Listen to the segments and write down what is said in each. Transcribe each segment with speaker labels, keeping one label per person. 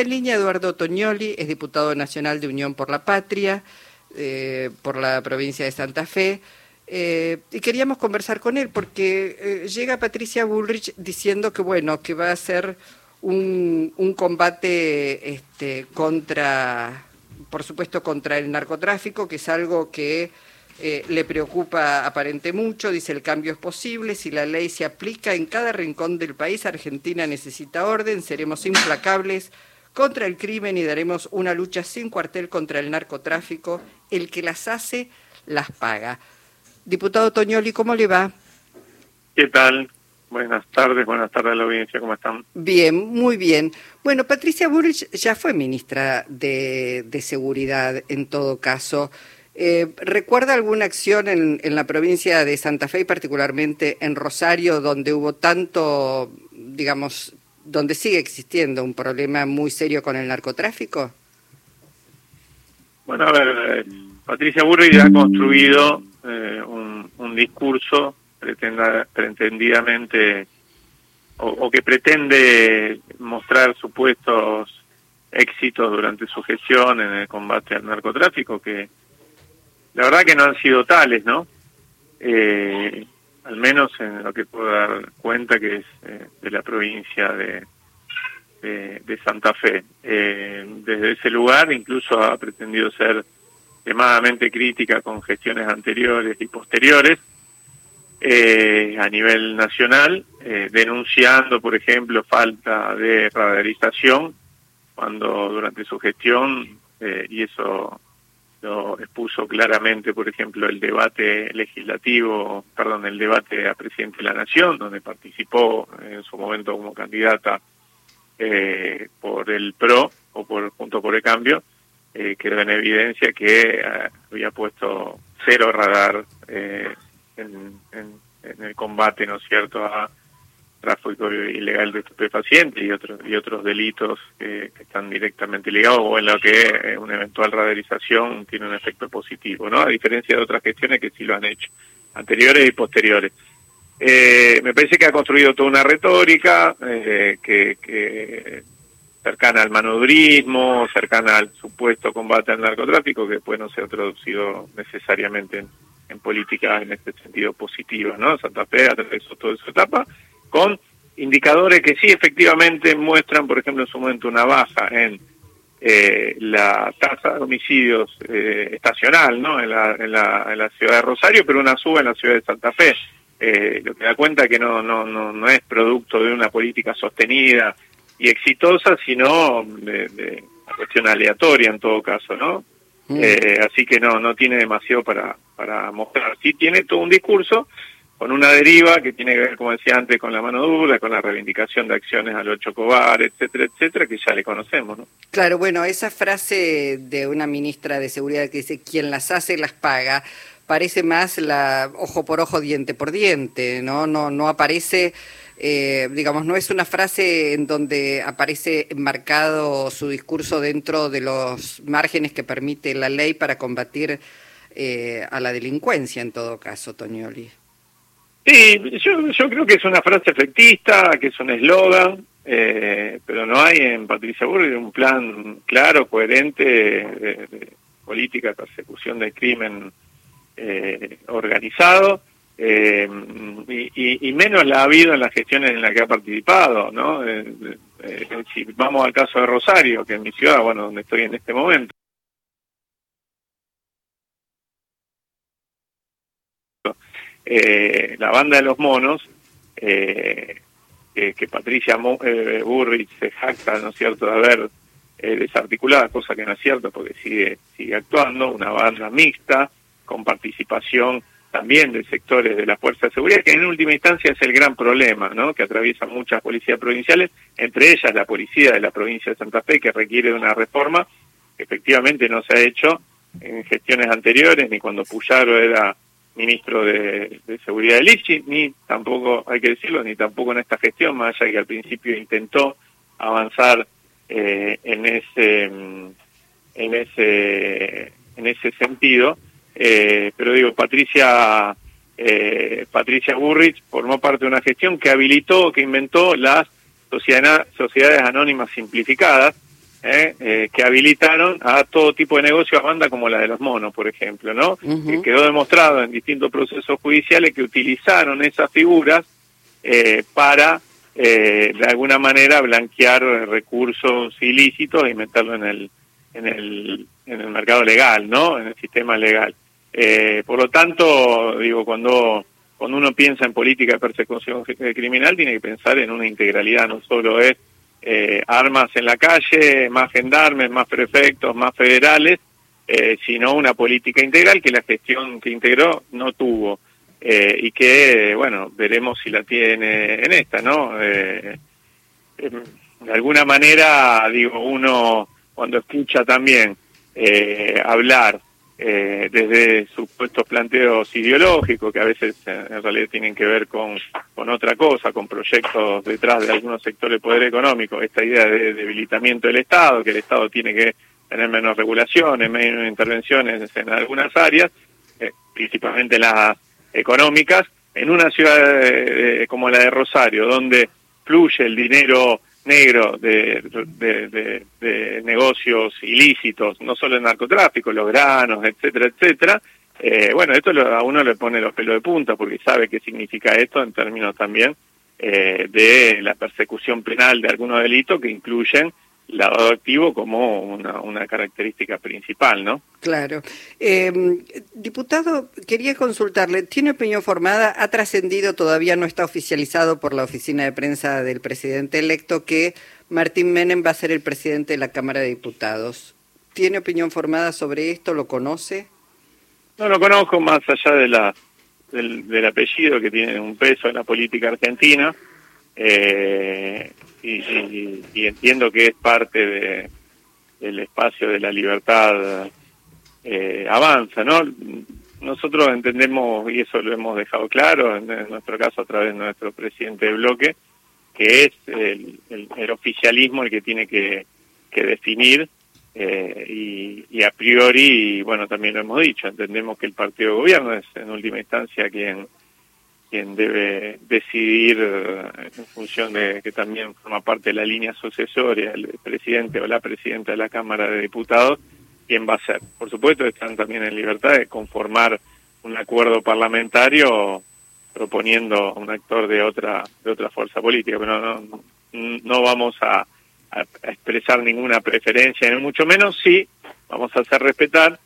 Speaker 1: En línea Eduardo Toñoli, es diputado nacional de Unión por la Patria, eh, por la provincia de Santa Fe. Eh, y queríamos conversar con él porque eh, llega Patricia Bullrich diciendo que bueno, que va a ser un, un combate este, contra, por supuesto, contra el narcotráfico, que es algo que le preocupa aparente mucho, dice el cambio es posible, si la ley se aplica en cada rincón del país, Argentina necesita orden, seremos implacables contra el crimen y daremos una lucha sin cuartel contra el narcotráfico, el que las hace, las paga. Diputado Toñoli, ¿cómo le va?
Speaker 2: ¿Qué tal? Buenas tardes, buenas tardes a la audiencia, ¿cómo están?
Speaker 1: Bien, muy bien. Bueno, Patricia Burrich ya fue ministra de, de Seguridad en todo caso. Eh, ¿Recuerda alguna acción en, en, la provincia de Santa Fe y particularmente en Rosario donde hubo tanto, digamos, donde sigue existiendo un problema muy serio con el narcotráfico?
Speaker 2: Bueno, a ver, eh, Patricia Burri ha construido eh, un, discurso pretenda, pretendidamente o, o que pretende mostrar supuestos éxitos durante su gestión en el combate al narcotráfico que la verdad que no han sido tales, ¿no? Eh, al menos en lo que puedo dar cuenta que es eh, de la provincia de, de, Santa Fe. Eh, desde ese lugar incluso ha pretendido ser extremadamente crítica con gestiones anteriores y posteriores eh, a nivel nacional, eh, denunciando, por ejemplo, falta de radarización cuando durante su gestión, eh, y eso lo expuso claramente, por ejemplo, el debate legislativo, perdón, el debate a presidente de la Nación, donde participó en su momento como candidata eh, por el PRO o por Junto por el Cambio, eh, quedó en evidencia que eh, había puesto cero radar eh, en, en, el combate, ¿no es cierto?, a tráfico ilegal de estupefacientes y otros y otros delitos que, están directamente ligados o en lo que eh, una eventual radarización tiene un efecto positivo, ¿no? A diferencia de otras gestiones que sí lo han hecho, anteriores y posteriores. Eh, me parece que ha construido toda una retórica eh, que, cercana al manodurismo, cercana al supuesto combate al narcotráfico, que después no se ha traducido necesariamente en, en políticas en este sentido positivas, ¿no? Santa Fe atravesó toda esa etapa, con indicadores que sí efectivamente muestran, por ejemplo, en su momento una baja en eh, la tasa de homicidios eh, estacional ¿no? En la, en, la, en la ciudad de Rosario, pero una suba en la ciudad de Santa Fe. Eh, lo que da cuenta que no, no, no, no es producto de una política sostenida y exitosa, sino de, de una cuestión aleatoria en todo caso, ¿no? Mm. Eh, así que no, no tiene demasiado para, para mostrar. Sí tiene todo un discurso con una deriva que tiene que ver, como decía antes, con la mano dura, con la reivindicación de acciones al ocho cobar, etcétera, etcétera, que ya le conocemos, ¿no?
Speaker 1: Claro, bueno, esa frase de una ministra de Seguridad que dice, quien las hace, las paga, parece más la ojo por ojo, diente por diente, ¿no? No, no aparece... Eh, digamos, no es una frase en donde aparece enmarcado su discurso dentro de los márgenes que permite la ley para combatir eh, a la delincuencia, en todo caso, Toñoli.
Speaker 2: Sí, yo, yo creo que es una frase efectista, que es un eslogan, eh, pero no hay en Patricia Burri un plan claro, coherente de, política de persecución del crimen eh, organizado, eh, y, y, menos la ha habido en las gestiones en las que ha participado, ¿no? Eh, si vamos al caso de Rosario, que es mi ciudad, bueno, donde estoy en este momento. Eh, la banda de los monos, eh, que, que, Patricia Mo, eh, se jacta, ¿no es cierto?, de haber eh, desarticulada, cosa que no es cierto porque sigue, sigue actuando, una banda mixta, con participación también de sectores de la Fuerza de Seguridad, que en última instancia es el gran problema, ¿no?, que atraviesa muchas policías provinciales, entre ellas la policía de la provincia de Santa Fe, que requiere de una reforma, que efectivamente no se ha hecho en gestiones anteriores, ni cuando Puyaro era ministro de, Seguridad de Lichi, ni tampoco, hay que decirlo, ni tampoco en esta gestión, más allá que al principio intentó avanzar eh, en ese en ese en ese sentido, eh, pero digo, Patricia eh, Patricia Burrich formó parte de una gestión que habilitó, que inventó las sociedad, sociedades anónimas simplificadas, que habilitaron a todo tipo de negocios a banda como la de los monos, por ejemplo, ¿no? Que quedó demostrado en distintos procesos judiciales que utilizaron esas figuras para eh, de alguna manera blanquear recursos ilícitos y meterlo en el en el en el mercado legal, ¿no? En el sistema legal. Eh, por lo tanto, digo, cuando cuando uno piensa en política de persecución criminal, tiene que pensar en una integralidad, no solo es eh, armas en la calle, más gendarmes, más prefectos, más federales, eh, sino una política integral que la gestión que integró no tuvo. Eh, y que, bueno, veremos si la tiene en esta, ¿no? Eh, em, de alguna manera, digo, uno cuando escucha también eh, desde supuestos planteos ideológicos, que a veces en realidad tienen que ver con, con otra cosa, con proyectos detrás de algunos sectores del poder económico, esta idea de debilitamiento del Estado, que el Estado tiene que tener menos regulaciones, menos intervenciones en algunas áreas, principalmente las económicas en una ciudad como la de Rosario, donde fluye el dinero negro de, de, negocios ilícitos, no solo el narcotráfico, los granos, etcétera, etcétera. Eh, bueno, esto a uno le pone los pelos de punta porque sabe qué significa esto en términos también eh, de la persecución penal de algunos delitos que incluyen lavado activo como una, una característica principal, ¿no?
Speaker 1: Claro. Eh, diputado, quería consultarle, ¿tiene opinión formada? Ha trascendido, todavía no está oficializado por la oficina de prensa del presidente electo que Martín Menem va a ser el presidente de la Cámara de Diputados. ¿Tiene opinión formada sobre esto? ¿Lo conoce?
Speaker 2: No lo conozco más allá de la, del, del apellido que tiene un peso en la política argentina. Eh, y, entiendo que es parte de, del espacio de la libertad eh, avanza, ¿no? Nosotros entendemos, y eso lo hemos dejado claro, en, nuestro caso a través de nuestro presidente de bloque, que es el, el, oficialismo el que tiene que, que definir eh, y, y, a priori, bueno, también lo hemos dicho, entendemos que el partido de gobierno es en última instancia quien quien debe decidir eh, en función de que también forma parte de la línea sucesoria, el presidente o la presidenta de la Cámara de Diputados, quién va a ser. Por supuesto, están también en libertad de conformar un acuerdo parlamentario proponiendo un actor de otra de otra fuerza política, pero no, no, vamos a, expresar ninguna preferencia, ni mucho menos sí vamos a hacer respetar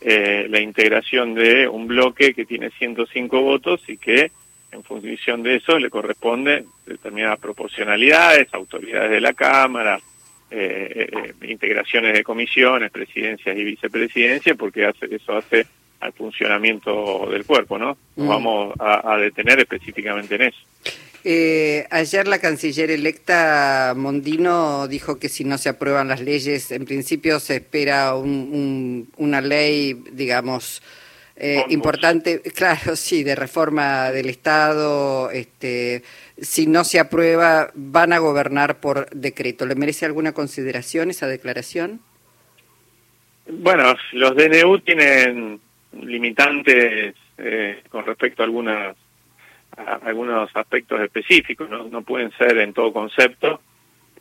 Speaker 2: eh, la integración de un bloque que tiene 105 votos y que en función de eso le corresponde determinadas proporcionalidades, autoridades de la Cámara, eh, eh, integraciones de comisiones, presidencias y vicepresidencias, porque hace, eso hace al funcionamiento del cuerpo, ¿no? Nos mm. vamos a, detener específicamente en eso.
Speaker 1: Eh, ayer la canciller electa Mondino dijo que si no se aprueban las leyes, en principio se espera una ley, digamos, eh, importante, claro, sí, de reforma del Estado, este, si no se aprueba, van a gobernar por decreto. ¿Le merece alguna consideración esa declaración?
Speaker 2: Bueno, los DNU tienen limitantes eh, con respecto a algunas algunos aspectos específicos, ¿no? no pueden ser en todo concepto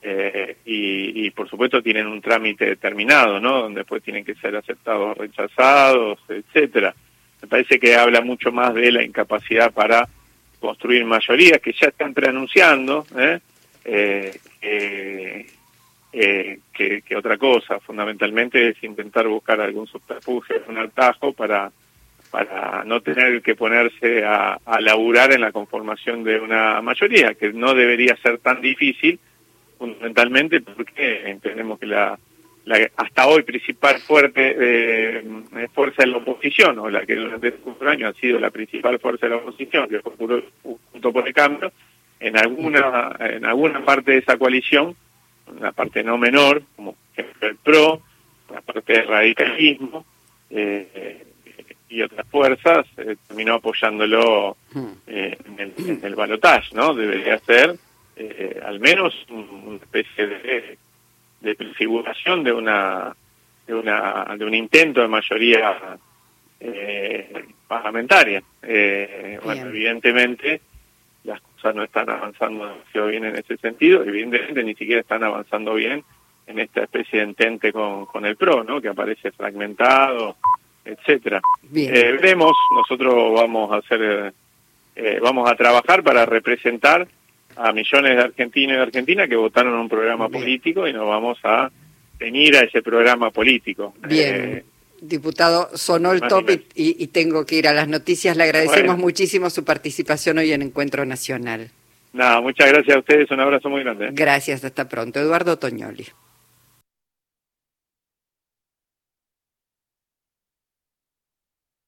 Speaker 2: eh, y, y, por supuesto tienen un trámite determinado, ¿no? Donde después tienen que ser aceptados o rechazados, etcétera me parece que habla mucho más de la incapacidad para construir mayorías que ya están preanunciando ¿eh? Eh, eh, que, otra cosa. Fundamentalmente es intentar buscar algún subterfugio, un atajo para para no tener que ponerse a laburar en la conformación de una mayoría, que no debería ser tan difícil, fundamentalmente porque entendemos que la la hasta hoy principal fuerte eh, fuerza de la oposición, o la que durante cuatro años ha sido la principal fuerza de la oposición, que fue junto por el cambio, en alguna, en alguna parte de esa coalición, una parte no menor, como el PRO, una parte del radicalismo, eh, y otras fuerzas, eh, terminó apoyándolo hmm. eh, en el, en el balotaje, ¿no? Debería ser al menos una especie de de prefiguración de una de una de un intento de mayoría eh, parlamentaria. Eh, bueno, evidentemente las cosas no están avanzando demasiado bien en ese sentido, evidentemente ni siquiera están avanzando bien en esta especie de entente con, con el PRO, ¿no? Que aparece fragmentado, etcétera. Eh, veremos, nosotros vamos a hacer, eh, vamos a trabajar para representar a millones de argentinos y de argentinas que votaron un programa
Speaker 1: Bien.
Speaker 2: político y nos vamos a teñir a ese programa político.
Speaker 1: Bien.
Speaker 2: Eh,
Speaker 1: Diputado, sonó el top y, y tengo que ir a las noticias. Le agradecemos
Speaker 2: Bueno.
Speaker 1: muchísimo su participación hoy en Encuentro Nacional.
Speaker 2: nada, muchas gracias a ustedes, un abrazo muy grande.
Speaker 1: Gracias, hasta pronto. Eduardo Toñoli.